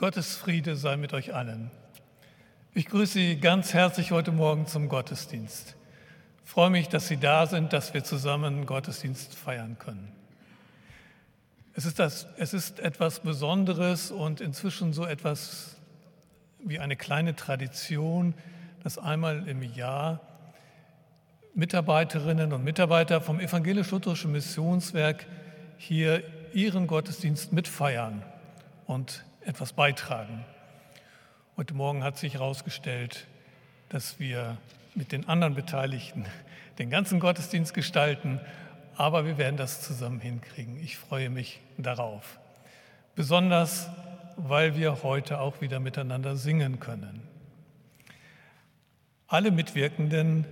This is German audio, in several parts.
Gottes Friede sei mit euch allen. Ich grüße Sie ganz herzlich heute Morgen zum Gottesdienst. Ich freue mich, dass Sie da sind, dass wir zusammen Gottesdienst feiern können. Es ist, das, es ist etwas Besonderes und inzwischen so etwas wie eine kleine Tradition, dass einmal im Jahr Mitarbeiterinnen und Mitarbeiter vom evangelisch-lutherischen Missionswerk hier ihren Gottesdienst mitfeiern und etwas beitragen. Heute Morgen hat sich herausgestellt, dass wir mit den anderen Beteiligten den ganzen Gottesdienst gestalten, aber wir werden das zusammen hinkriegen. Ich freue mich darauf. Besonders, weil wir heute auch wieder miteinander singen können. Alle Mitwirkenden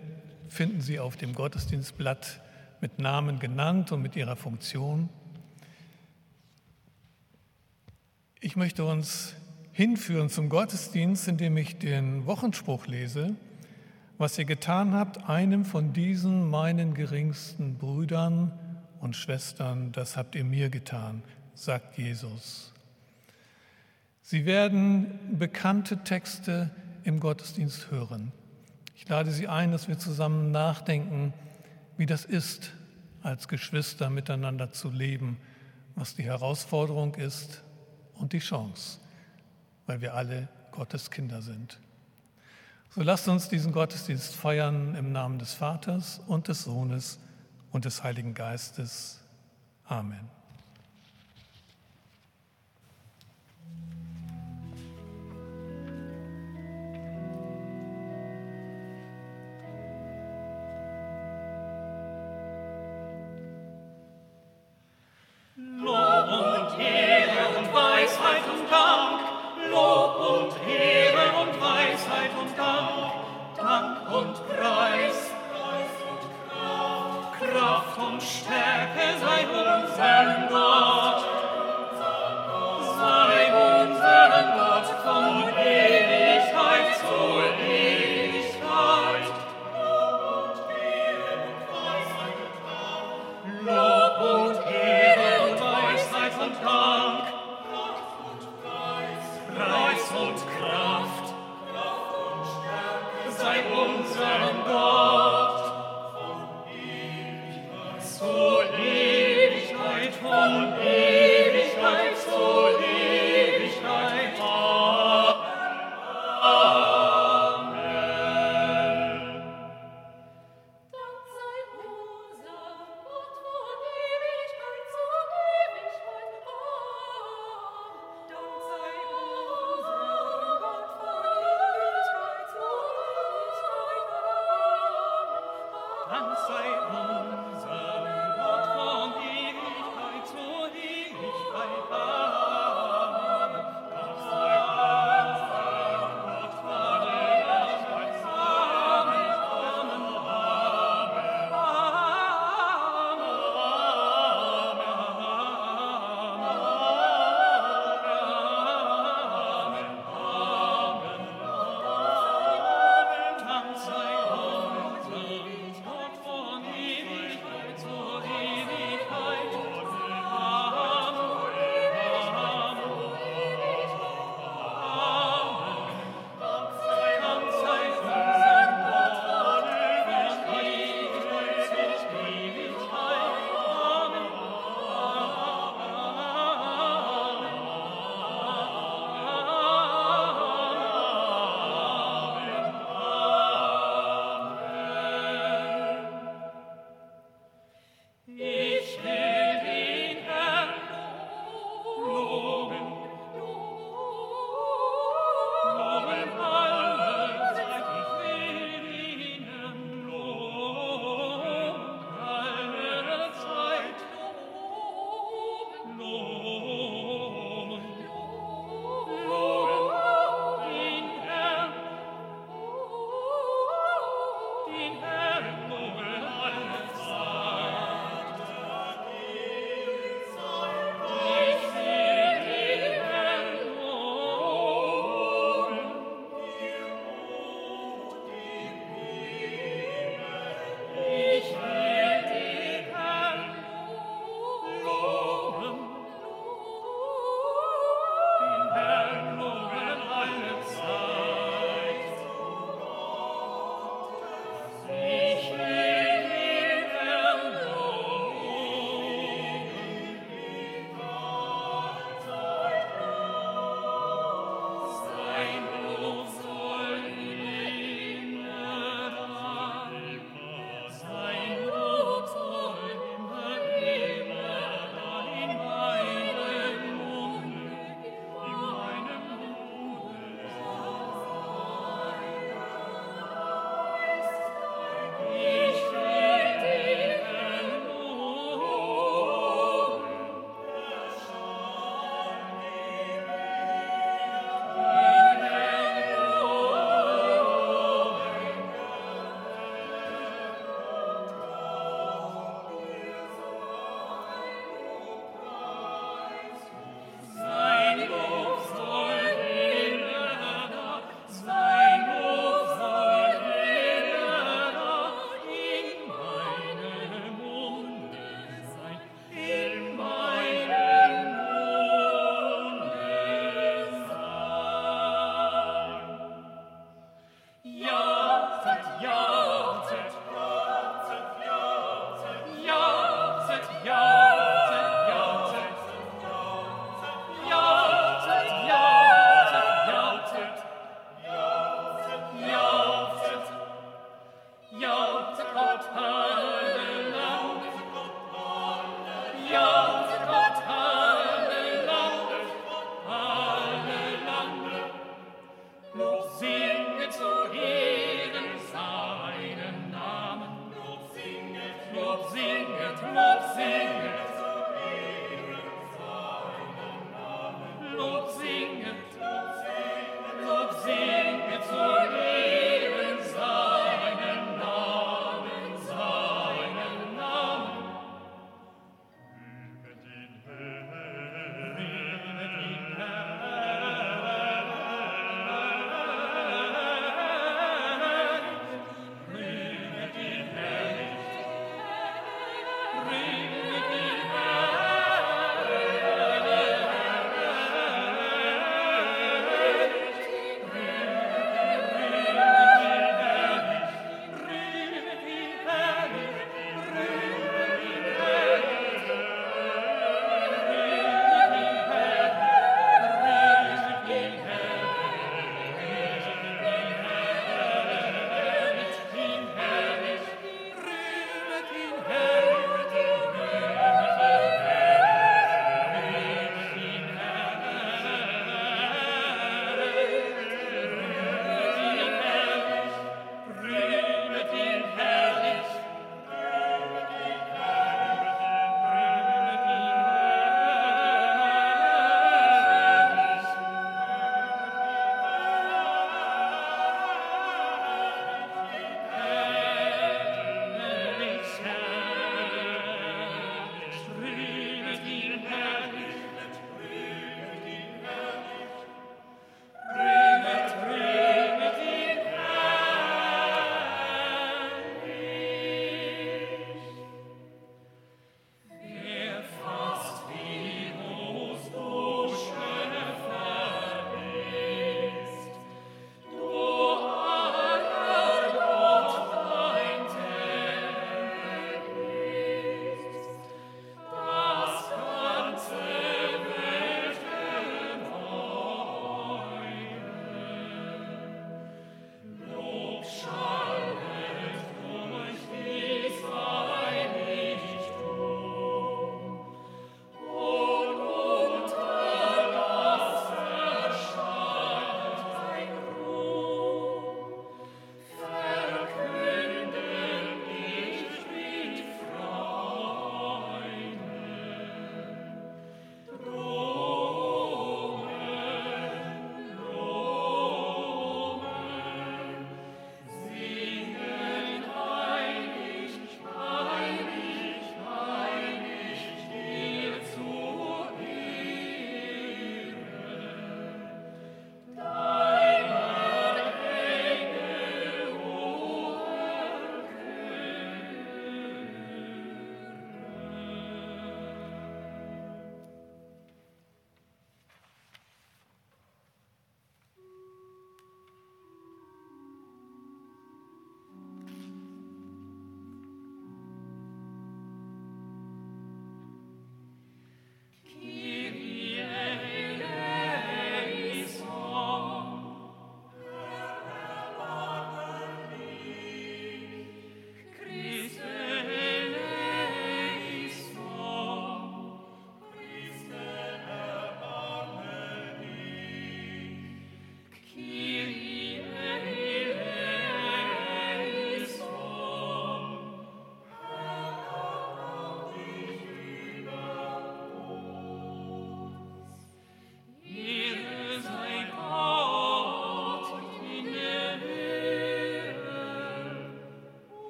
finden Sie auf dem Gottesdienstblatt mit Namen genannt und mit ihrer Funktion. Ich möchte uns hinführen zum Gottesdienst, indem ich den Wochenspruch lese. Was ihr getan habt, einem von diesen meinen geringsten Brüdern und Schwestern, das habt ihr mir getan, sagt Jesus. Sie werden bekannte Texte im Gottesdienst hören. Ich lade Sie ein, dass wir zusammen nachdenken, wie das ist, als Geschwister miteinander zu leben, was die Herausforderung ist und die Chance, weil wir alle Gottes Kinder sind. So lasst uns diesen Gottesdienst feiern im Namen des Vaters und des Sohnes und des Heiligen Geistes. Amen. stärke sein.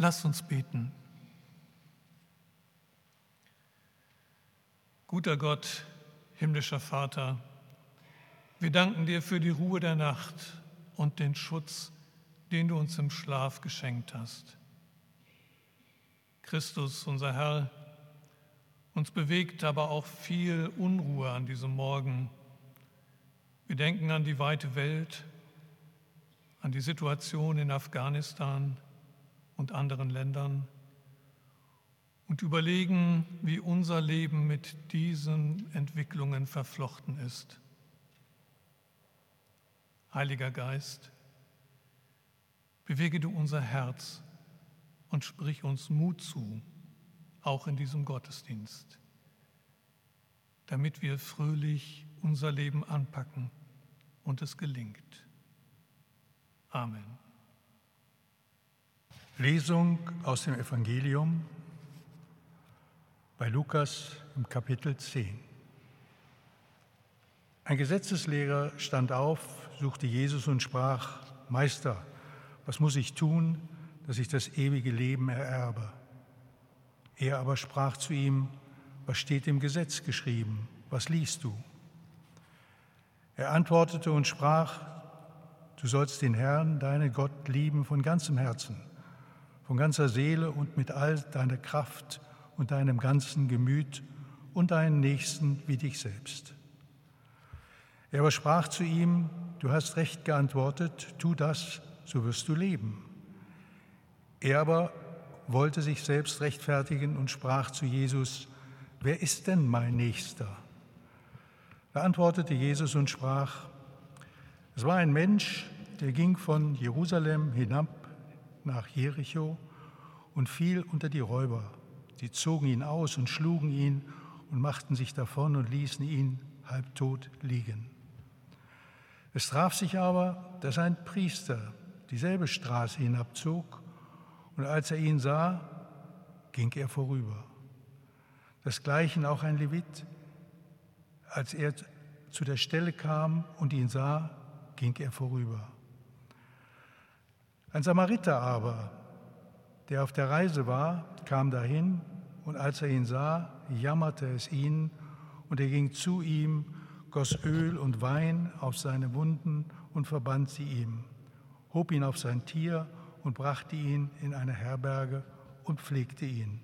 Lass uns beten. Guter Gott, himmlischer Vater, wir danken dir für die Ruhe der Nacht und den Schutz, den du uns im Schlaf geschenkt hast. Christus, unser Herr, uns bewegt aber auch viel Unruhe an diesem Morgen. Wir denken an die weite Welt, an die Situation in Afghanistan und anderen Ländern und überlegen, wie unser Leben mit diesen Entwicklungen verflochten ist. Heiliger Geist, bewege du unser Herz und sprich uns Mut zu, auch in diesem Gottesdienst, damit wir fröhlich unser Leben anpacken und es gelingt. Amen. Lesung aus dem Evangelium bei Lukas im Kapitel 10. Ein Gesetzeslehrer stand auf, suchte Jesus und sprach, Meister, was muss ich tun, dass ich das ewige Leben ererbe? Er aber sprach zu ihm, was steht im Gesetz geschrieben? Was liest du? Er antwortete und sprach, Du sollst den Herrn, deinen Gott, lieben von ganzem Herzen, von ganzer Seele und mit all deiner Kraft und deinem ganzen Gemüt und deinen Nächsten wie dich selbst. Er aber sprach zu ihm, du hast recht geantwortet, tu das, so wirst du leben. Er aber wollte sich selbst rechtfertigen und sprach zu Jesus, wer ist denn mein Nächster? Da antwortete Jesus und sprach, es war ein Mensch, der ging von Jerusalem hinab nach Jericho und fiel unter die Räuber. Die zogen ihn aus und schlugen ihn und machten sich davon und ließen ihn halbtot liegen. Es traf sich aber, dass ein Priester dieselbe Straße hinabzog und als er ihn sah, ging er vorüber. Desgleichen auch ein Levit, als er zu der Stelle kam und ihn sah, ging er vorüber. Ein Samariter aber, der auf der Reise war, kam dahin und als er ihn sah, jammerte es ihn und er ging zu ihm, goss Öl und Wein auf seine Wunden und verband sie ihm, hob ihn auf sein Tier und brachte ihn in eine Herberge und pflegte ihn.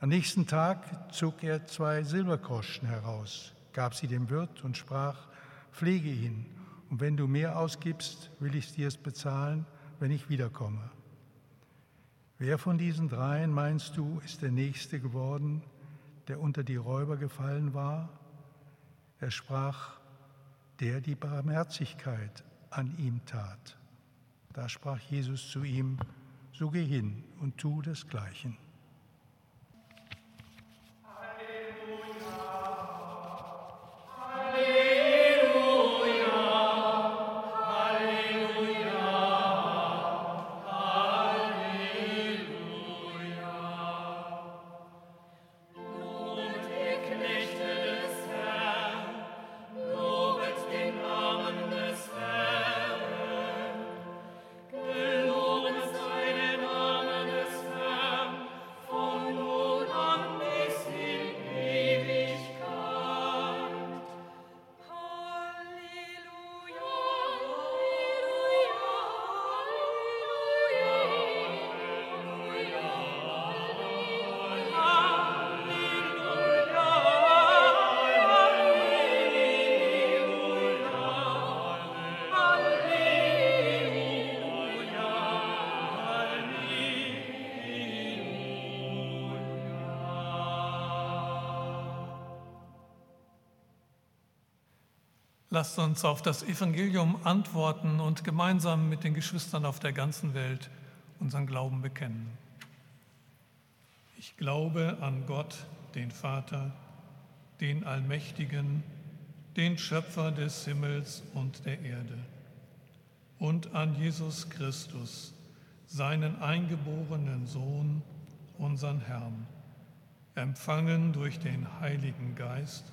Am nächsten Tag zog er zwei Silbergroschen heraus, gab sie dem Wirt und sprach, pflege ihn und wenn du mehr ausgibst, will ich dir es bezahlen, wenn ich wiederkomme. Wer von diesen dreien, meinst du, ist der Nächste geworden, der unter die Räuber gefallen war? Er sprach, der die Barmherzigkeit an ihm tat. Da sprach Jesus zu ihm, so geh hin und tu desgleichen. Lasst uns auf das Evangelium antworten und gemeinsam mit den Geschwistern auf der ganzen Welt unseren Glauben bekennen. Ich glaube an Gott, den Vater, den Allmächtigen, den Schöpfer des Himmels und der Erde, und an Jesus Christus, seinen eingeborenen Sohn, unseren Herrn, empfangen durch den Heiligen Geist,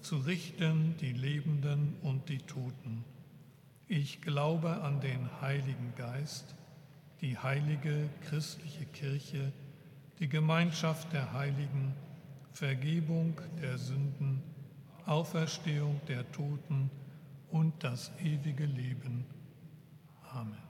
zu richten die Lebenden und die Toten. Ich glaube an den Heiligen Geist, die heilige christliche Kirche, die Gemeinschaft der Heiligen, Vergebung der Sünden, Auferstehung der Toten und das ewige Leben. Amen.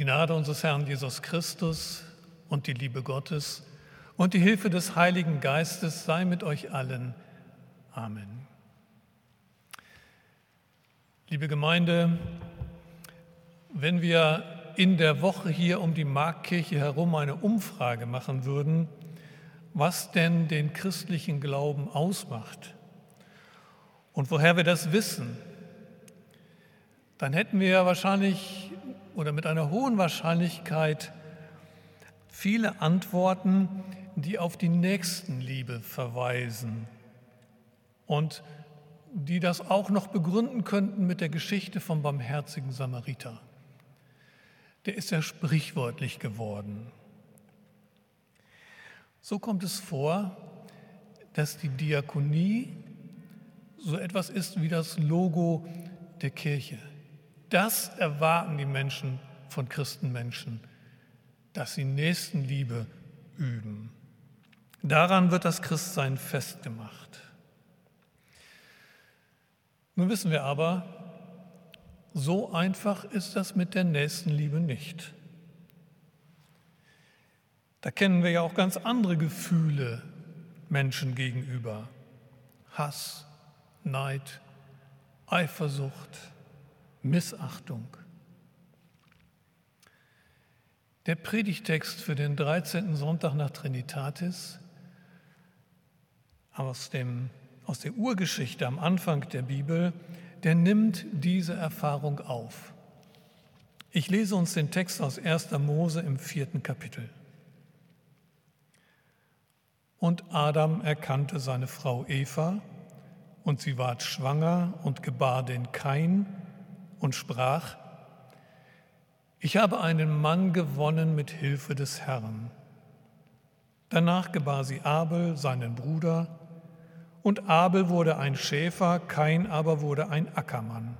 Gnade unseres Herrn Jesus Christus und die Liebe Gottes und die Hilfe des Heiligen Geistes sei mit euch allen. Amen. Liebe Gemeinde, wenn wir in der Woche hier um die Marktkirche herum eine Umfrage machen würden, was denn den christlichen Glauben ausmacht und woher wir das wissen, dann hätten wir wahrscheinlich oder mit einer hohen Wahrscheinlichkeit viele Antworten, die auf die Nächstenliebe verweisen und die das auch noch begründen könnten mit der Geschichte vom barmherzigen Samariter. Der ist ja sprichwörtlich geworden. So kommt es vor, dass die Diakonie so etwas ist wie das Logo der Kirche. Das erwarten die Menschen von Christenmenschen, dass sie Nächstenliebe üben. Daran wird das Christsein festgemacht. Nun wissen wir aber, so einfach ist das mit der Nächstenliebe nicht. Da kennen wir ja auch ganz andere Gefühle Menschen gegenüber. Hass, Neid, Eifersucht, Missachtung. Der Predigtext für den 13. Sonntag nach Trinitatis aus, dem, aus der Urgeschichte am Anfang der Bibel, der nimmt diese Erfahrung auf. Ich lese uns den Text aus 1. Mose im vierten Kapitel. Und Adam erkannte seine Frau Eva, und sie ward schwanger und gebar den Kain, und sprach, ich habe einen Mann gewonnen mit Hilfe des Herrn. Danach gebar sie Abel, seinen Bruder, und Abel wurde ein Schäfer, Kain aber wurde ein Ackermann.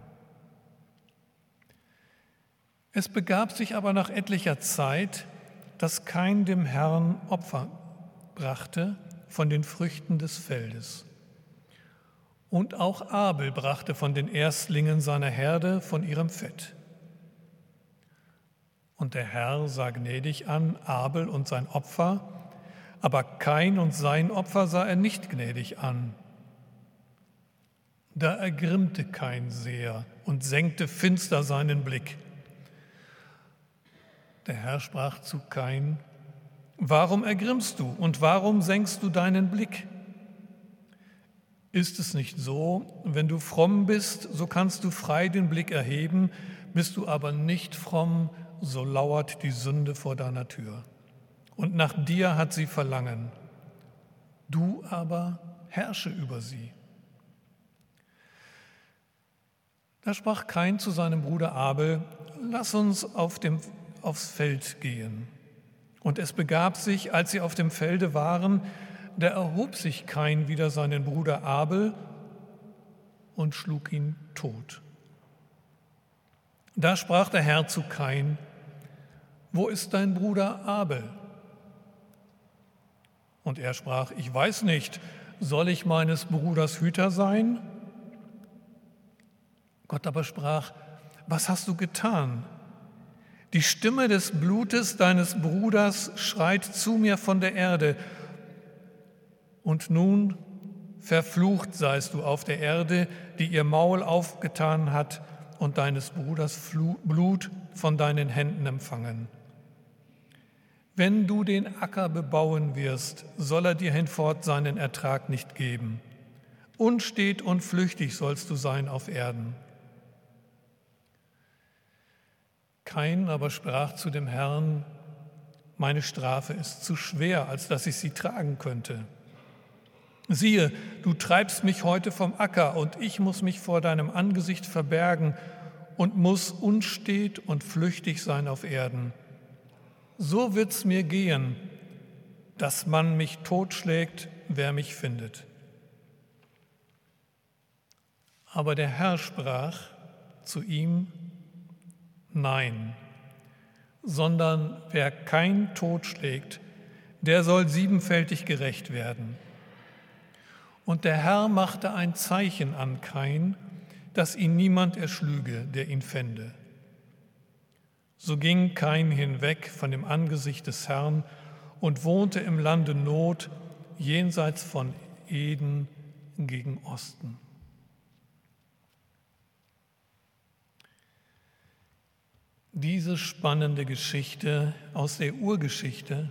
Es begab sich aber nach etlicher Zeit, dass Kain dem Herrn Opfer brachte von den Früchten des Feldes. Und auch Abel brachte von den Erstlingen seiner Herde von ihrem Fett. Und der Herr sah gnädig an Abel und sein Opfer, aber Kain und sein Opfer sah er nicht gnädig an. Da ergrimmte Kain sehr und senkte finster seinen Blick. Der Herr sprach zu Kain, Warum ergrimmst du und warum senkst du deinen Blick? Ist es nicht so, wenn du fromm bist, so kannst du frei den Blick erheben, bist du aber nicht fromm, so lauert die Sünde vor deiner Tür. Und nach dir hat sie Verlangen. Du aber herrsche über sie. Da sprach Kain zu seinem Bruder Abel, lass uns auf dem, aufs Feld gehen. Und es begab sich, als sie auf dem Felde waren, da erhob sich Kain wider seinen Bruder Abel und schlug ihn tot. Da sprach der Herr zu Kain, wo ist dein Bruder Abel? Und er sprach, ich weiß nicht, soll ich meines Bruders Hüter sein? Gott aber sprach, was hast du getan? Die Stimme des Blutes deines Bruders schreit zu mir von der Erde. Und nun verflucht seist du auf der Erde, die ihr Maul aufgetan hat und deines Bruders Blut von deinen Händen empfangen. Wenn du den Acker bebauen wirst, soll er dir hinfort seinen Ertrag nicht geben. Unstet und flüchtig sollst du sein auf Erden. Kain aber sprach zu dem Herrn, meine Strafe ist zu schwer, als dass ich sie tragen könnte. Siehe, du treibst mich heute vom Acker und ich muss mich vor deinem Angesicht verbergen und muss unstet und flüchtig sein auf Erden. So wird's mir gehen, dass man mich totschlägt, wer mich findet. Aber der Herr sprach zu ihm, Nein, sondern wer kein Tod schlägt, der soll siebenfältig gerecht werden. Und der Herr machte ein Zeichen an Kain, dass ihn niemand erschlüge, der ihn fände. So ging Kain hinweg von dem Angesicht des Herrn und wohnte im Lande Not jenseits von Eden gegen Osten. Diese spannende Geschichte aus der Urgeschichte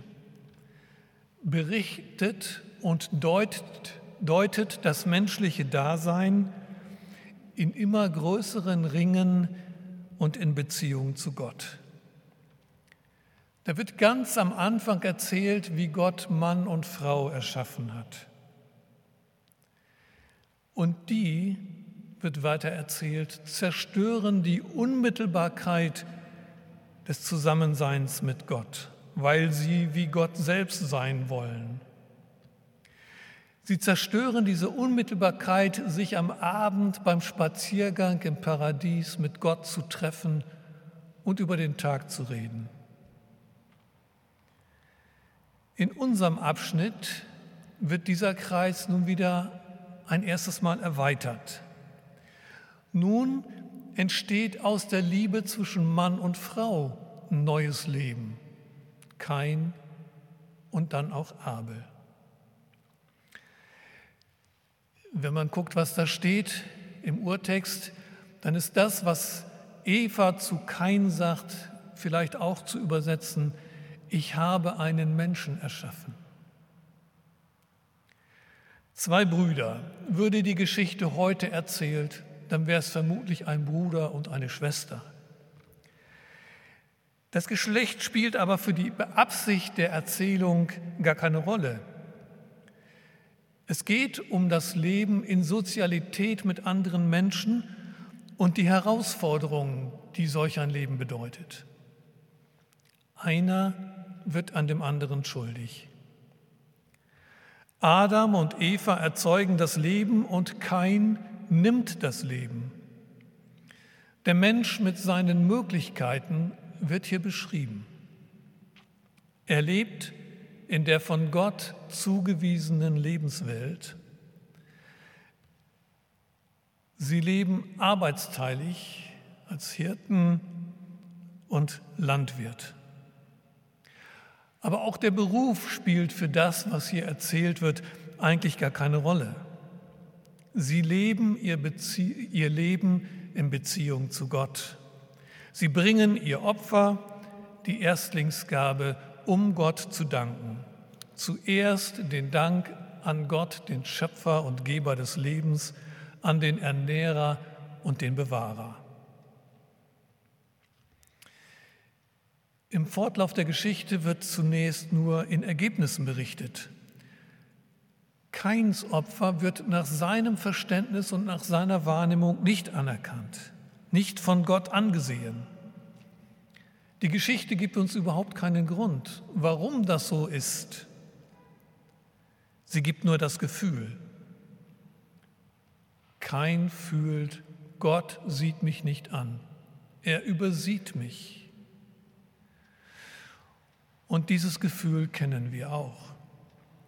berichtet und deutet, deutet das menschliche Dasein in immer größeren Ringen und in Beziehung zu Gott. Da wird ganz am Anfang erzählt, wie Gott Mann und Frau erschaffen hat. Und die, wird weiter erzählt, zerstören die Unmittelbarkeit des Zusammenseins mit Gott, weil sie wie Gott selbst sein wollen. Sie zerstören diese Unmittelbarkeit, sich am Abend beim Spaziergang im Paradies mit Gott zu treffen und über den Tag zu reden. In unserem Abschnitt wird dieser Kreis nun wieder ein erstes Mal erweitert. Nun entsteht aus der Liebe zwischen Mann und Frau ein neues Leben. Kain und dann auch Abel. Wenn man guckt, was da steht im Urtext, dann ist das, was Eva zu Kain sagt, vielleicht auch zu übersetzen, ich habe einen Menschen erschaffen. Zwei Brüder, würde die Geschichte heute erzählt, dann wäre es vermutlich ein Bruder und eine Schwester. Das Geschlecht spielt aber für die Absicht der Erzählung gar keine Rolle. Es geht um das Leben in Sozialität mit anderen Menschen und die Herausforderungen, die solch ein Leben bedeutet. Einer wird an dem anderen schuldig. Adam und Eva erzeugen das Leben und Kain nimmt das Leben. Der Mensch mit seinen Möglichkeiten wird hier beschrieben. Er lebt in der von Gott zugewiesenen Lebenswelt. Sie leben arbeitsteilig als Hirten und Landwirt. Aber auch der Beruf spielt für das, was hier erzählt wird, eigentlich gar keine Rolle. Sie leben ihr, Bezie ihr Leben in Beziehung zu Gott. Sie bringen ihr Opfer, die Erstlingsgabe, um Gott zu danken. Zuerst den Dank an Gott, den Schöpfer und Geber des Lebens, an den Ernährer und den Bewahrer. Im Fortlauf der Geschichte wird zunächst nur in Ergebnissen berichtet. Keins Opfer wird nach seinem Verständnis und nach seiner Wahrnehmung nicht anerkannt, nicht von Gott angesehen. Die Geschichte gibt uns überhaupt keinen Grund, warum das so ist. Sie gibt nur das Gefühl. Kein fühlt, Gott sieht mich nicht an. Er übersieht mich. Und dieses Gefühl kennen wir auch.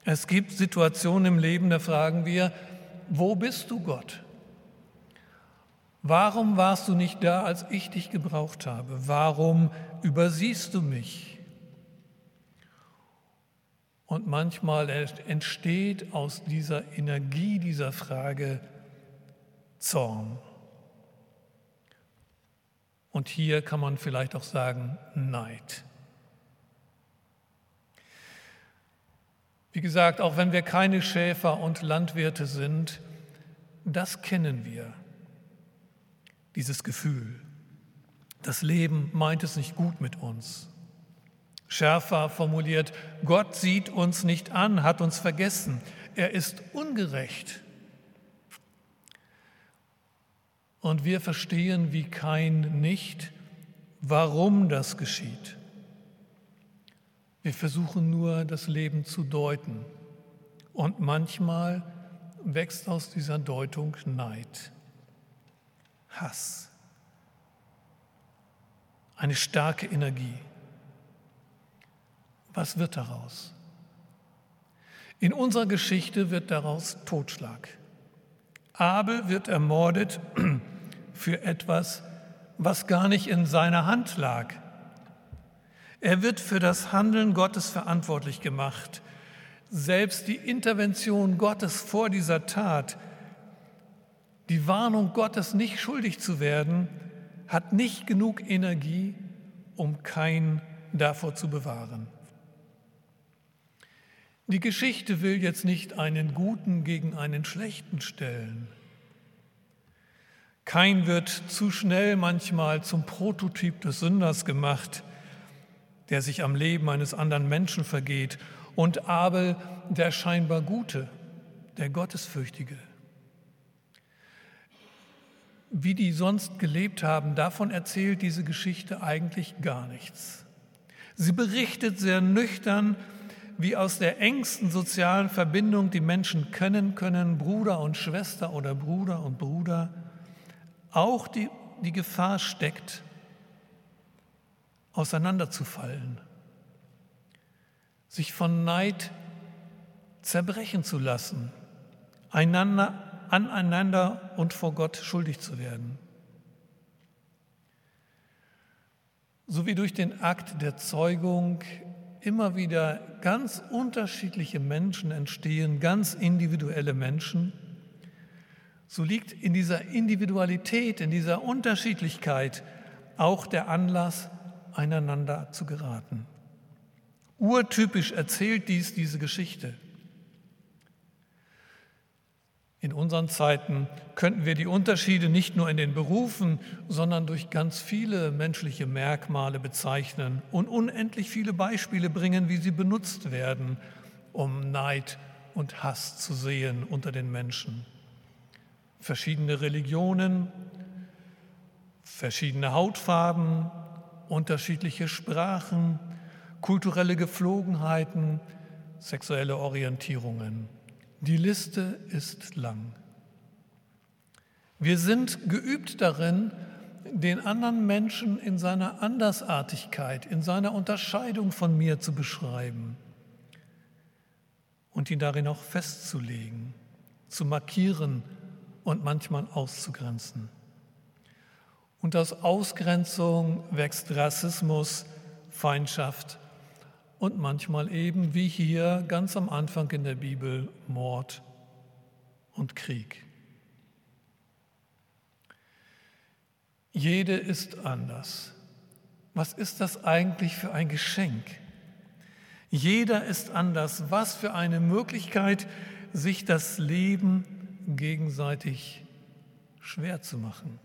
Es gibt Situationen im Leben, da fragen wir, wo bist du Gott? Warum warst du nicht da, als ich dich gebraucht habe? Warum übersiehst du mich? Und manchmal entsteht aus dieser Energie dieser Frage Zorn. Und hier kann man vielleicht auch sagen Neid. Wie gesagt, auch wenn wir keine Schäfer und Landwirte sind, das kennen wir, dieses Gefühl. Das Leben meint es nicht gut mit uns. Schärfer formuliert, Gott sieht uns nicht an, hat uns vergessen, er ist ungerecht. Und wir verstehen wie kein nicht, warum das geschieht. Wir versuchen nur, das Leben zu deuten. Und manchmal wächst aus dieser Deutung Neid, Hass, eine starke Energie. Was wird daraus? In unserer Geschichte wird daraus Totschlag. Abel wird ermordet für etwas, was gar nicht in seiner Hand lag. Er wird für das Handeln Gottes verantwortlich gemacht. Selbst die Intervention Gottes vor dieser Tat, die Warnung Gottes, nicht schuldig zu werden, hat nicht genug Energie, um kein davor zu bewahren. Die Geschichte will jetzt nicht einen Guten gegen einen Schlechten stellen. Kein wird zu schnell manchmal zum Prototyp des Sünders gemacht, der sich am Leben eines anderen Menschen vergeht, und Abel der scheinbar Gute, der Gottesfürchtige. Wie die sonst gelebt haben, davon erzählt diese Geschichte eigentlich gar nichts. Sie berichtet sehr nüchtern, wie aus der engsten sozialen Verbindung die Menschen können können, Bruder und Schwester oder Bruder und Bruder, auch die, die Gefahr steckt, auseinanderzufallen, sich von Neid zerbrechen zu lassen, einander, aneinander und vor Gott schuldig zu werden. So wie durch den Akt der Zeugung immer wieder ganz unterschiedliche Menschen entstehen, ganz individuelle Menschen, so liegt in dieser Individualität, in dieser Unterschiedlichkeit auch der Anlass, einander zu geraten. Urtypisch erzählt dies diese Geschichte. In unseren Zeiten könnten wir die Unterschiede nicht nur in den Berufen, sondern durch ganz viele menschliche Merkmale bezeichnen und unendlich viele Beispiele bringen, wie sie benutzt werden, um Neid und Hass zu sehen unter den Menschen verschiedene Religionen, verschiedene Hautfarben, unterschiedliche Sprachen, kulturelle Geflogenheiten, sexuelle Orientierungen. Die Liste ist lang. Wir sind geübt darin, den anderen Menschen in seiner Andersartigkeit, in seiner Unterscheidung von mir zu beschreiben und ihn darin auch festzulegen, zu markieren, und manchmal auszugrenzen. Und aus Ausgrenzung wächst Rassismus, Feindschaft und manchmal eben, wie hier ganz am Anfang in der Bibel, Mord und Krieg. Jede ist anders. Was ist das eigentlich für ein Geschenk? Jeder ist anders. Was für eine Möglichkeit, sich das Leben gegenseitig schwer zu machen.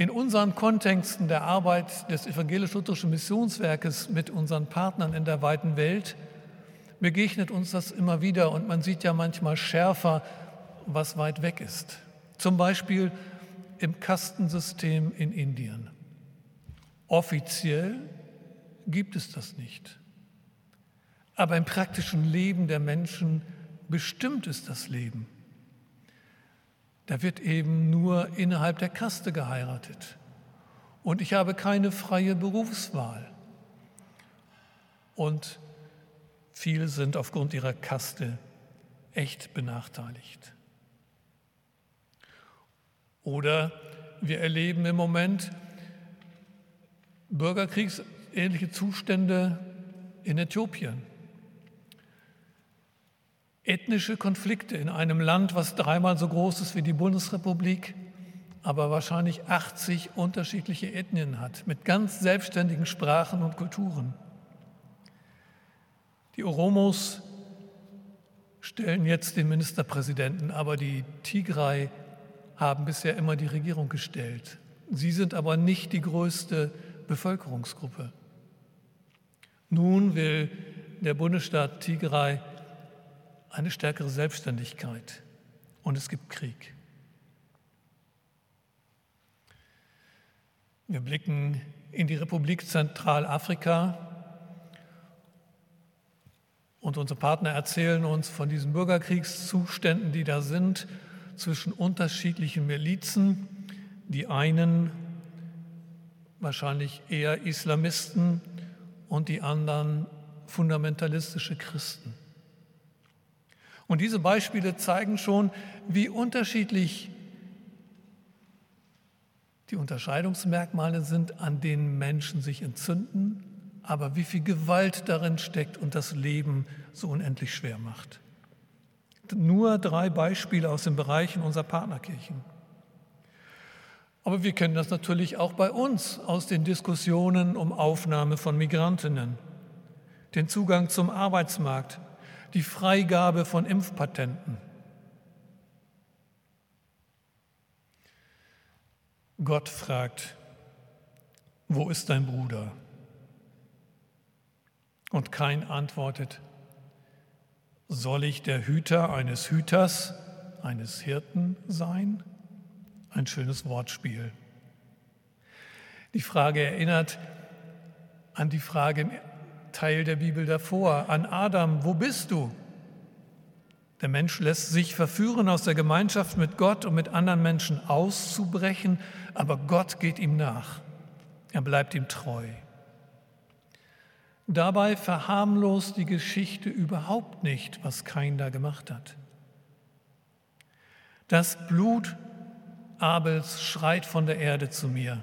In unseren Kontexten der Arbeit des evangelisch-lutherischen Missionswerkes mit unseren Partnern in der weiten Welt begegnet uns das immer wieder und man sieht ja manchmal schärfer, was weit weg ist. Zum Beispiel im Kastensystem in Indien. Offiziell gibt es das nicht. Aber im praktischen Leben der Menschen bestimmt ist das Leben. Da wird eben nur innerhalb der Kaste geheiratet. Und ich habe keine freie Berufswahl. Und viele sind aufgrund ihrer Kaste echt benachteiligt. Oder wir erleben im Moment bürgerkriegsähnliche Zustände in Äthiopien ethnische Konflikte in einem Land, was dreimal so groß ist wie die Bundesrepublik, aber wahrscheinlich 80 unterschiedliche Ethnien hat, mit ganz selbstständigen Sprachen und Kulturen. Die Oromos stellen jetzt den Ministerpräsidenten, aber die Tigray haben bisher immer die Regierung gestellt. Sie sind aber nicht die größte Bevölkerungsgruppe. Nun will der Bundesstaat Tigray eine stärkere Selbstständigkeit und es gibt Krieg. Wir blicken in die Republik Zentralafrika und unsere Partner erzählen uns von diesen Bürgerkriegszuständen, die da sind zwischen unterschiedlichen Milizen. Die einen wahrscheinlich eher Islamisten und die anderen fundamentalistische Christen. Und diese Beispiele zeigen schon, wie unterschiedlich Die Unterscheidungsmerkmale sind, an denen Menschen sich entzünden, aber wie viel Gewalt darin steckt und das Leben so unendlich schwer macht. Nur drei Beispiele aus den Bereichen unserer Partnerkirchen. Aber wir kennen das natürlich auch bei uns aus den Diskussionen um Aufnahme von Migrantinnen, den Zugang zum Arbeitsmarkt, die Freigabe von Impfpatenten. Gott fragt, wo ist dein Bruder? Und kein antwortet, soll ich der Hüter eines Hüters, eines Hirten sein? Ein schönes Wortspiel. Die Frage erinnert an die Frage im Teil der Bibel davor, an Adam, wo bist du? Der Mensch lässt sich verführen, aus der Gemeinschaft mit Gott und mit anderen Menschen auszubrechen, aber Gott geht ihm nach. Er bleibt ihm treu. Dabei verharmlost die Geschichte überhaupt nicht, was Kain da gemacht hat. Das Blut Abels schreit von der Erde zu mir.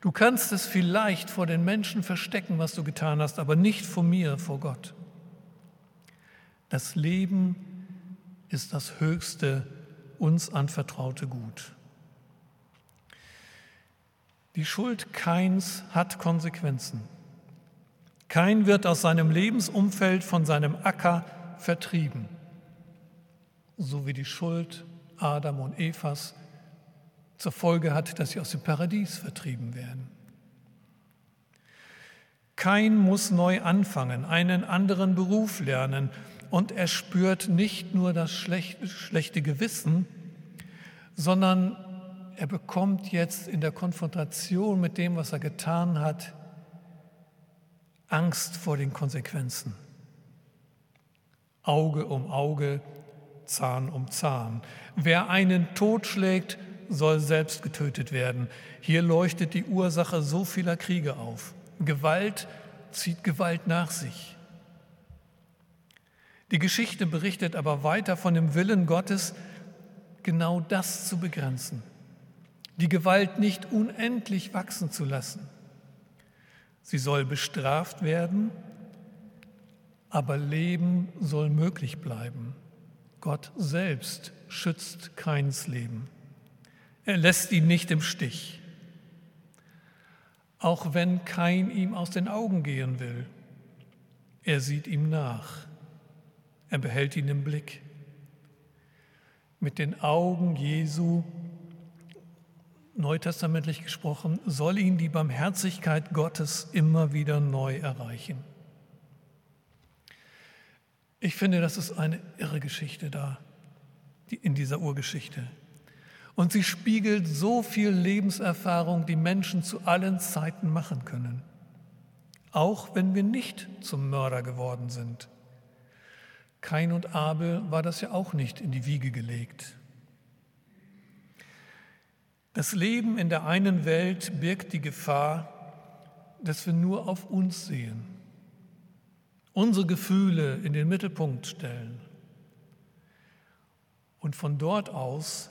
Du kannst es vielleicht vor den Menschen verstecken, was du getan hast, aber nicht vor mir, vor Gott. Das Leben ist das höchste uns anvertraute Gut. Die Schuld Keins hat Konsequenzen. Kein wird aus seinem Lebensumfeld von seinem Acker vertrieben, so wie die Schuld Adam und Evas zur Folge hat, dass sie aus dem Paradies vertrieben werden. Kein muss neu anfangen, einen anderen Beruf lernen und er spürt nicht nur das schlechte, Gewissen, sondern er bekommt jetzt in der Konfrontation mit dem, was er getan hat, Angst vor den Konsequenzen. Auge um Auge, Zahn um Zahn. Wer einen totschlägt, soll selbst getötet werden. Hier leuchtet die Ursache so vieler Kriege auf. Gewalt zieht Gewalt nach sich. Die Geschichte berichtet aber weiter von dem Willen Gottes, genau das zu begrenzen, die Gewalt nicht unendlich wachsen zu lassen. Sie soll bestraft werden, aber Leben soll möglich bleiben. Gott selbst schützt keins Leben. Er lässt ihn nicht im Stich, auch wenn kein ihm aus den Augen gehen will. Er sieht ihm nach, er behält ihn im Blick. Mit den Augen Jesu neutestamentlich gesprochen, soll ihn die Barmherzigkeit Gottes immer wieder neu erreichen. Ich finde, das ist eine irre Geschichte da, in dieser Urgeschichte. Und sie spiegelt so viel Lebenserfahrung, die Menschen zu allen Zeiten machen können. Auch wenn wir nicht zum Mörder geworden sind. Kain und Abel war das ja auch nicht in die Wiege gelegt. Das Leben in der einen Welt birgt die Gefahr, dass wir nur auf uns sehen, unsere Gefühle in den Mittelpunkt stellen. Und von dort aus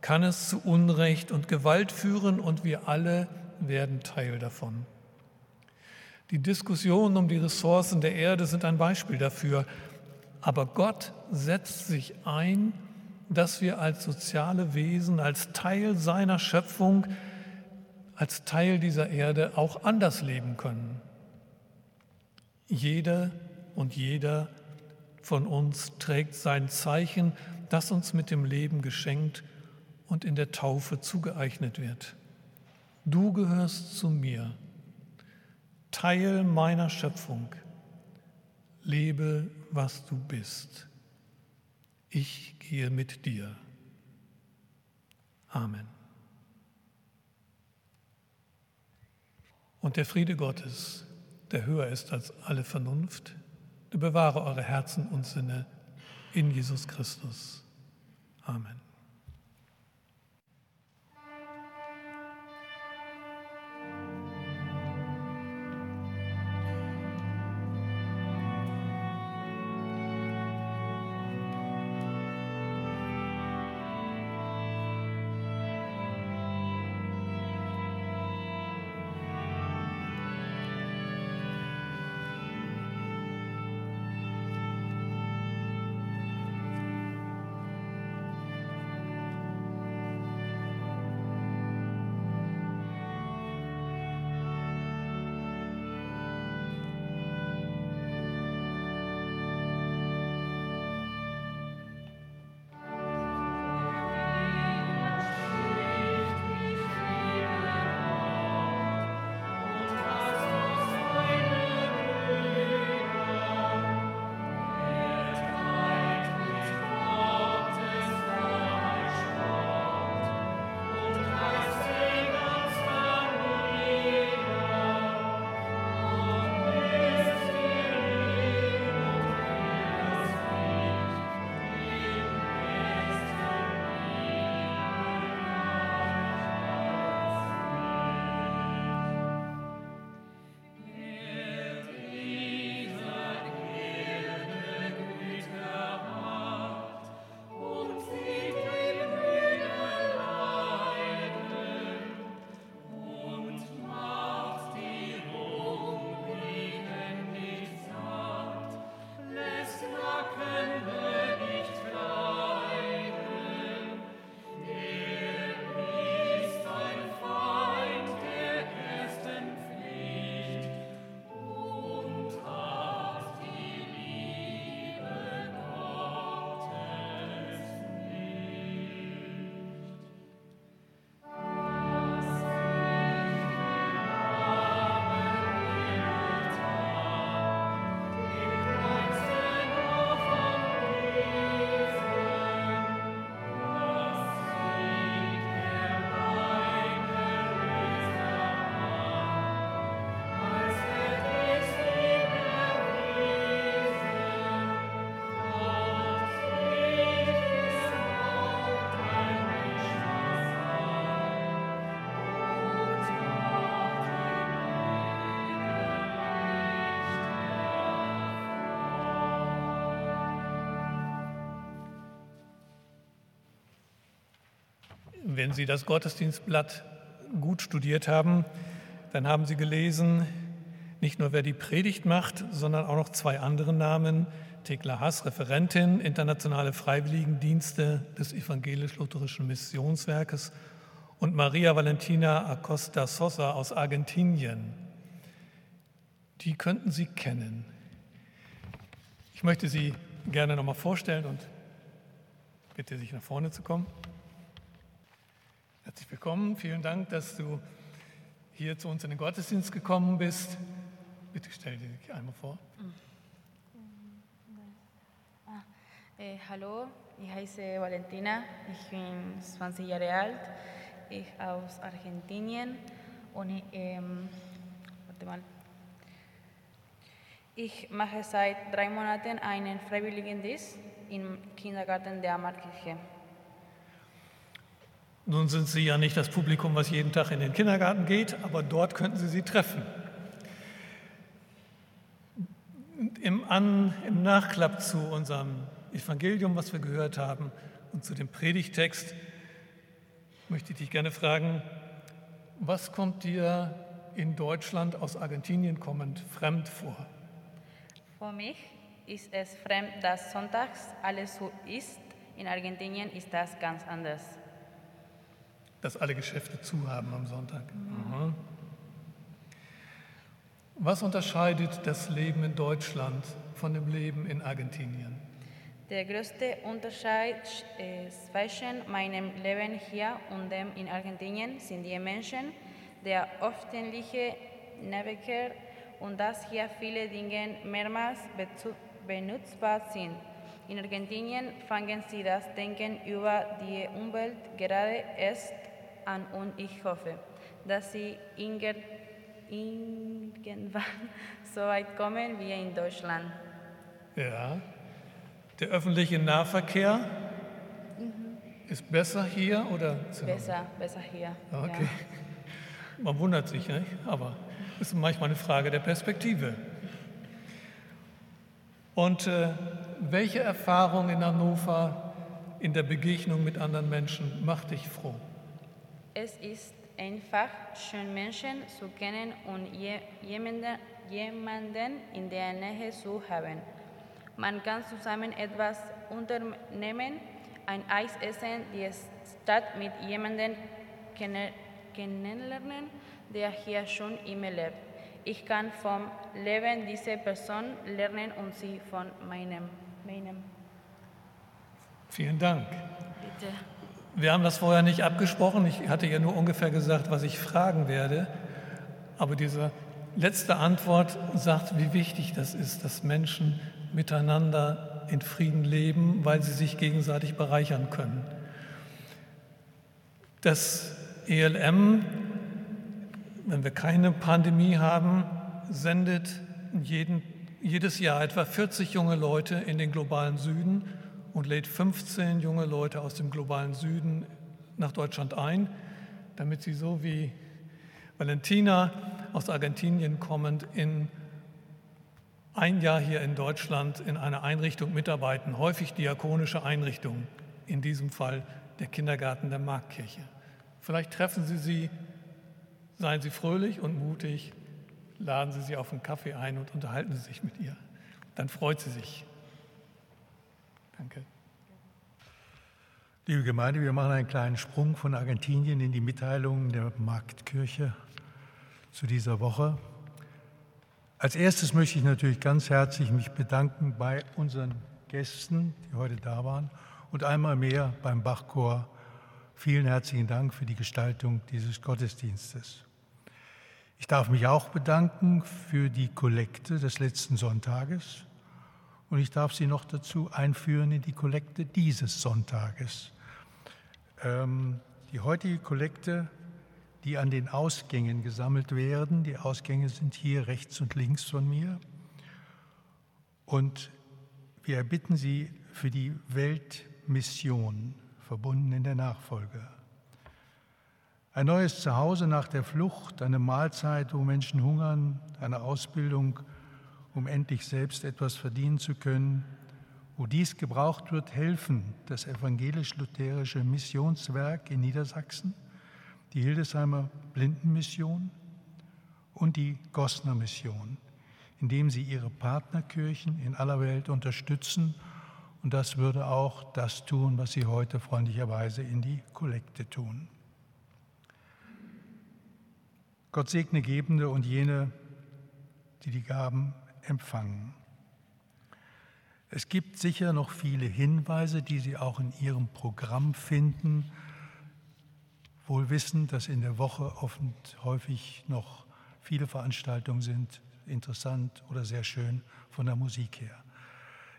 kann es zu Unrecht und Gewalt führen und wir alle werden Teil davon. Die Diskussionen um die Ressourcen der Erde sind ein Beispiel dafür. Aber Gott setzt sich ein dass wir als soziale Wesen, als Teil seiner Schöpfung, als Teil dieser Erde auch anders leben können. Jeder und jeder von uns trägt sein Zeichen, das uns mit dem Leben geschenkt und in der Taufe zugeeignet wird. Du gehörst zu mir, Teil meiner Schöpfung. Lebe, was du bist ich gehe mit dir. Amen. Und der Friede Gottes, der höher ist als alle Vernunft, der bewahre eure Herzen und Sinne in Jesus Christus. Amen. Wenn Sie das Gottesdienstblatt gut studiert haben, dann haben Sie gelesen, nicht nur wer die Predigt macht, sondern auch noch zwei andere Namen. Thekla Haas, Referentin, internationale Freiwilligendienste des evangelisch-lutherischen Missionswerkes und Maria Valentina Acosta Sosa aus Argentinien. Die könnten Sie kennen. Ich möchte Sie gerne nochmal vorstellen und bitte sich nach vorne zu kommen. Herzlich willkommen, vielen Dank, dass du hier zu uns in den Gottesdienst gekommen bist. Bitte stell dich einmal vor. Ah, eh, hallo, ich heiße Valentina, ich bin 20 Jahre alt, ich aus Argentinien und ich, ähm, warte mal. Ich mache seit drei Monaten einen Freiwilligendienst im Kindergarten der Amarkirche. Nun sind Sie ja nicht das Publikum, was jeden Tag in den Kindergarten geht, aber dort könnten Sie sie treffen. Im, An, Im Nachklapp zu unserem Evangelium, was wir gehört haben, und zu dem Predigtext möchte ich dich gerne fragen, was kommt dir in Deutschland aus Argentinien kommend fremd vor? Für mich ist es fremd, dass sonntags alles so ist. In Argentinien ist das ganz anders. Dass alle Geschäfte zu haben am Sonntag. Mhm. Was unterscheidet das Leben in Deutschland von dem Leben in Argentinien? Der größte Unterschied zwischen meinem Leben hier und dem in Argentinien sind die Menschen, der öffentliche Nahverkehr und dass hier viele Dinge mehrmals benutzbar sind. In Argentinien fangen sie das Denken über die Umwelt gerade erst an und ich hoffe, dass sie irgendwann so weit kommen wie in Deutschland. Ja, der öffentliche Nahverkehr mhm. ist besser hier oder? Besser, besser hier. Okay. Ja. Man wundert sich, nicht? aber es ist manchmal eine Frage der Perspektive. Und äh, welche Erfahrung in Hannover in der Begegnung mit anderen Menschen macht dich froh? Es ist einfach schön, Menschen zu kennen und je, jemanden, jemanden in der Nähe zu haben. Man kann zusammen etwas unternehmen, ein Eis essen, die Stadt mit jemandem kennenlernen der hier schon immer lebt. Ich kann vom Leben dieser Person lernen und sie von meinem. meinem. Vielen Dank. Bitte. Wir haben das vorher nicht abgesprochen. Ich hatte ja nur ungefähr gesagt, was ich fragen werde. Aber diese letzte Antwort sagt, wie wichtig das ist, dass Menschen miteinander in Frieden leben, weil sie sich gegenseitig bereichern können. Das ELM wenn wir keine Pandemie haben, sendet jeden, jedes Jahr etwa 40 junge Leute in den globalen Süden und lädt 15 junge Leute aus dem globalen Süden nach Deutschland ein, damit sie so wie Valentina aus Argentinien kommend in ein Jahr hier in Deutschland in einer Einrichtung mitarbeiten, häufig diakonische Einrichtungen, in diesem Fall der Kindergarten der Marktkirche. Vielleicht treffen Sie sie Seien Sie fröhlich und mutig, laden Sie sie auf einen Kaffee ein und unterhalten Sie sich mit ihr. Dann freut sie sich. Danke. Liebe Gemeinde, wir machen einen kleinen Sprung von Argentinien in die Mitteilungen der Marktkirche zu dieser Woche. Als erstes möchte ich natürlich ganz herzlich mich bedanken bei unseren Gästen, die heute da waren, und einmal mehr beim Bachchor. Vielen herzlichen Dank für die Gestaltung dieses Gottesdienstes. Ich darf mich auch bedanken für die Kollekte des letzten Sonntages und ich darf Sie noch dazu einführen in die Kollekte dieses Sonntages. Ähm, die heutige Kollekte, die an den Ausgängen gesammelt werden, die Ausgänge sind hier rechts und links von mir. Und wir erbitten Sie für die Weltmission, verbunden in der Nachfolge. Ein neues Zuhause nach der Flucht, eine Mahlzeit, wo Menschen hungern, eine Ausbildung, um endlich selbst etwas verdienen zu können wo dies gebraucht wird, helfen das evangelisch-lutherische Missionswerk in Niedersachsen, die Hildesheimer Blindenmission und die Gosner Mission, indem sie ihre Partnerkirchen in aller Welt unterstützen. Und das würde auch das tun, was sie heute freundlicherweise in die Kollekte tun. Gott segne Gebende und jene, die die Gaben empfangen. Es gibt sicher noch viele Hinweise, die Sie auch in Ihrem Programm finden, wohl wissend, dass in der Woche oft häufig noch viele Veranstaltungen sind, interessant oder sehr schön von der Musik her.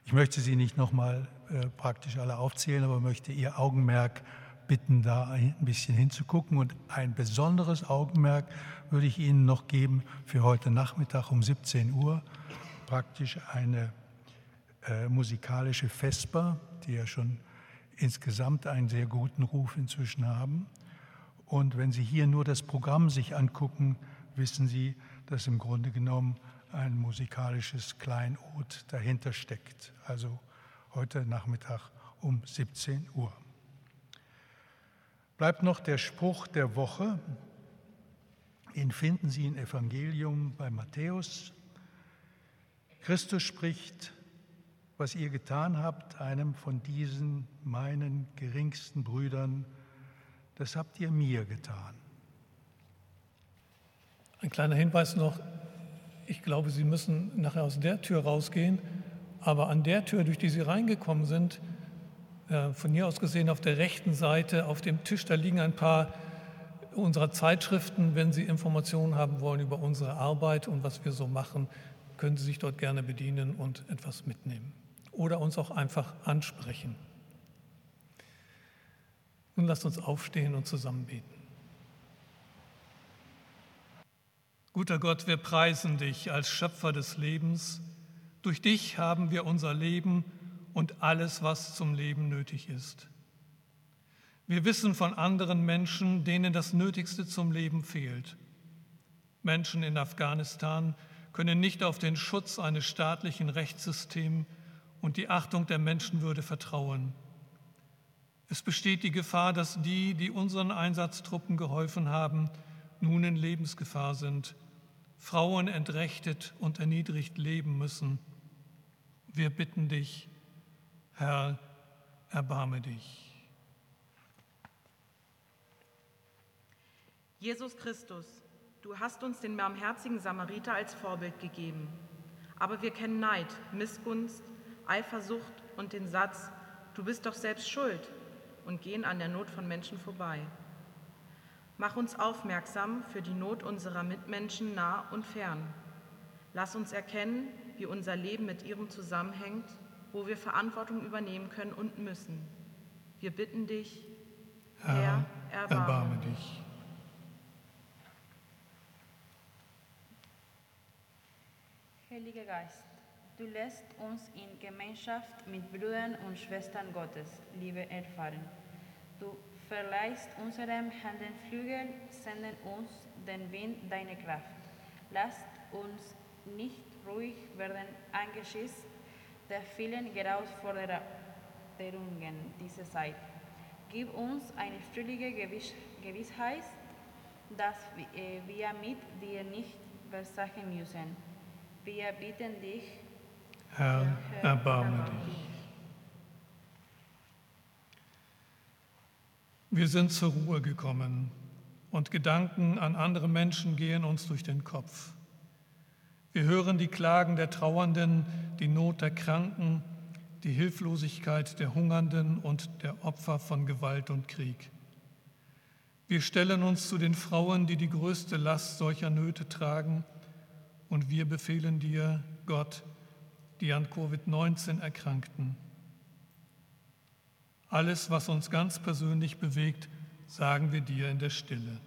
Ich möchte sie nicht nochmal äh, praktisch alle aufzählen, aber möchte Ihr Augenmerk bitten, da ein bisschen hinzugucken. Und ein besonderes Augenmerk würde ich Ihnen noch geben für heute Nachmittag um 17 Uhr. Praktisch eine äh, musikalische Vesper, die ja schon insgesamt einen sehr guten Ruf inzwischen haben. Und wenn Sie hier nur das Programm sich angucken, wissen Sie, dass im Grunde genommen ein musikalisches Kleinod dahinter steckt. Also heute Nachmittag um 17 Uhr. Bleibt noch der Spruch der Woche. Den finden Sie im Evangelium bei Matthäus. Christus spricht, was ihr getan habt, einem von diesen meinen geringsten Brüdern, das habt ihr mir getan. Ein kleiner Hinweis noch, ich glaube, Sie müssen nachher aus der Tür rausgehen, aber an der Tür, durch die Sie reingekommen sind, von hier aus gesehen auf der rechten Seite auf dem Tisch, da liegen ein paar unserer Zeitschriften. Wenn Sie Informationen haben wollen über unsere Arbeit und was wir so machen, können Sie sich dort gerne bedienen und etwas mitnehmen oder uns auch einfach ansprechen. Nun lasst uns aufstehen und zusammen beten. Guter Gott, wir preisen dich als Schöpfer des Lebens. Durch dich haben wir unser Leben und alles, was zum Leben nötig ist. Wir wissen von anderen Menschen, denen das Nötigste zum Leben fehlt. Menschen in Afghanistan können nicht auf den Schutz eines staatlichen Rechtssystems und die Achtung der Menschenwürde vertrauen. Es besteht die Gefahr, dass die, die unseren Einsatztruppen geholfen haben, nun in Lebensgefahr sind, Frauen entrechtet und erniedrigt leben müssen. Wir bitten dich, Herr, erbarme dich. Jesus Christus, du hast uns den barmherzigen Samariter als Vorbild gegeben. Aber wir kennen Neid, Missgunst, Eifersucht und den Satz, du bist doch selbst schuld und gehen an der Not von Menschen vorbei. Mach uns aufmerksam für die Not unserer Mitmenschen nah und fern. Lass uns erkennen, wie unser Leben mit ihrem zusammenhängt, wo wir Verantwortung übernehmen können und müssen. Wir bitten dich, Herr, Herr erbarme, erbarme dich. Heiliger Geist, Du lässt uns in Gemeinschaft mit Brüdern und Schwestern Gottes Liebe erfahren. Du verleihst unserem Händen Flügel, senden uns den Wind deiner Kraft. Lasst uns nicht ruhig werden angesichts der vielen Herausforderungen dieser Zeit. Gib uns eine fröhliche Gewissheit, dass äh, wir mit dir nicht versagen müssen. Wir bitten dich, Herr, erbarme dich. Wir sind zur Ruhe gekommen und Gedanken an andere Menschen gehen uns durch den Kopf. Wir hören die Klagen der Trauernden, die Not der Kranken, die Hilflosigkeit der Hungernden und der Opfer von Gewalt und Krieg. Wir stellen uns zu den Frauen, die die größte Last solcher Nöte tragen, und wir befehlen dir, Gott, die an Covid-19 erkrankten. Alles, was uns ganz persönlich bewegt, sagen wir dir in der Stille.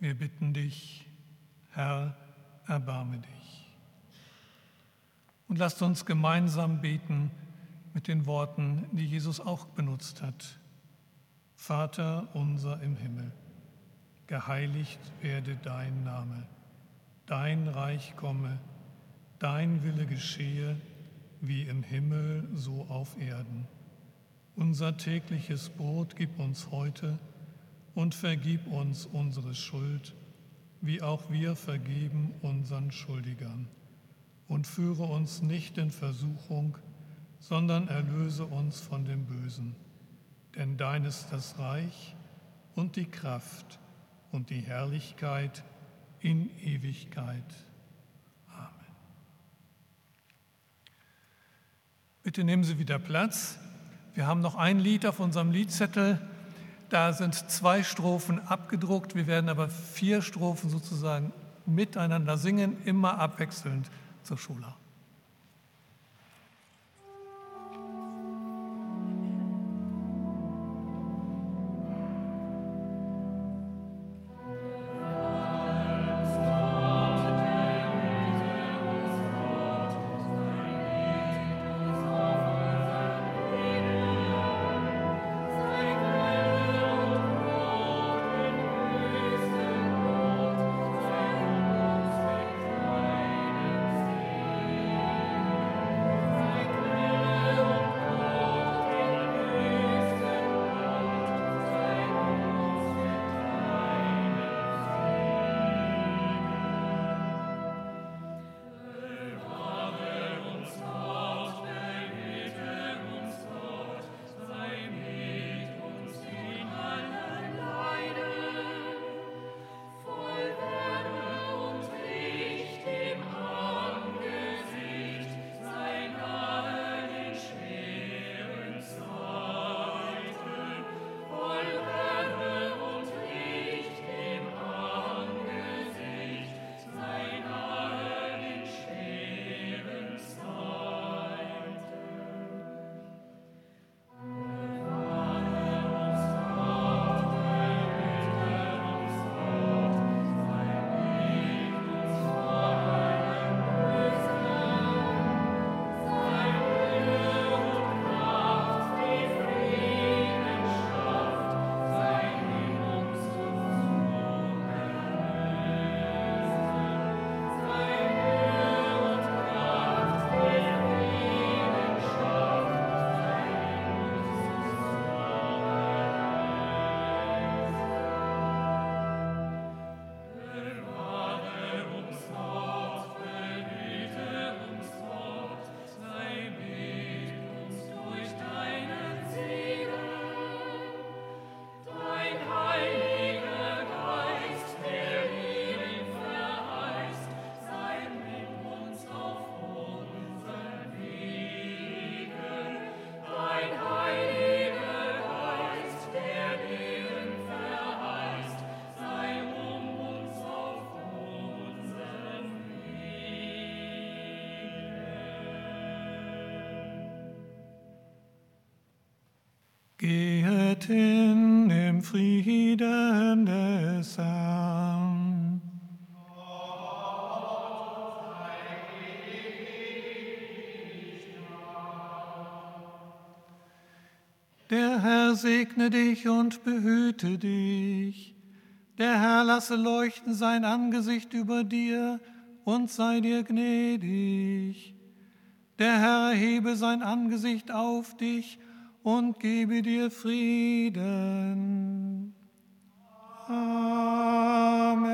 Wir bitten dich, Herr, erbarme dich. Und lasst uns gemeinsam beten mit den Worten, die Jesus auch benutzt hat. Vater unser im Himmel, geheiligt werde dein Name, dein Reich komme, dein Wille geschehe, wie im Himmel so auf Erden. Unser tägliches Brot gib uns heute und vergib uns unsere Schuld, wie auch wir vergeben unseren Schuldigern. Und führe uns nicht in Versuchung, sondern erlöse uns von dem Bösen denn dein ist das Reich und die Kraft und die Herrlichkeit in Ewigkeit. Amen. Bitte nehmen Sie wieder Platz. Wir haben noch ein Lied auf unserem Liedzettel. Da sind zwei Strophen abgedruckt. Wir werden aber vier Strophen sozusagen miteinander singen, immer abwechselnd zur Schule. segne dich und behüte dich. Der Herr lasse leuchten sein Angesicht über dir und sei dir gnädig. Der Herr hebe sein Angesicht auf dich und gebe dir Frieden. Amen.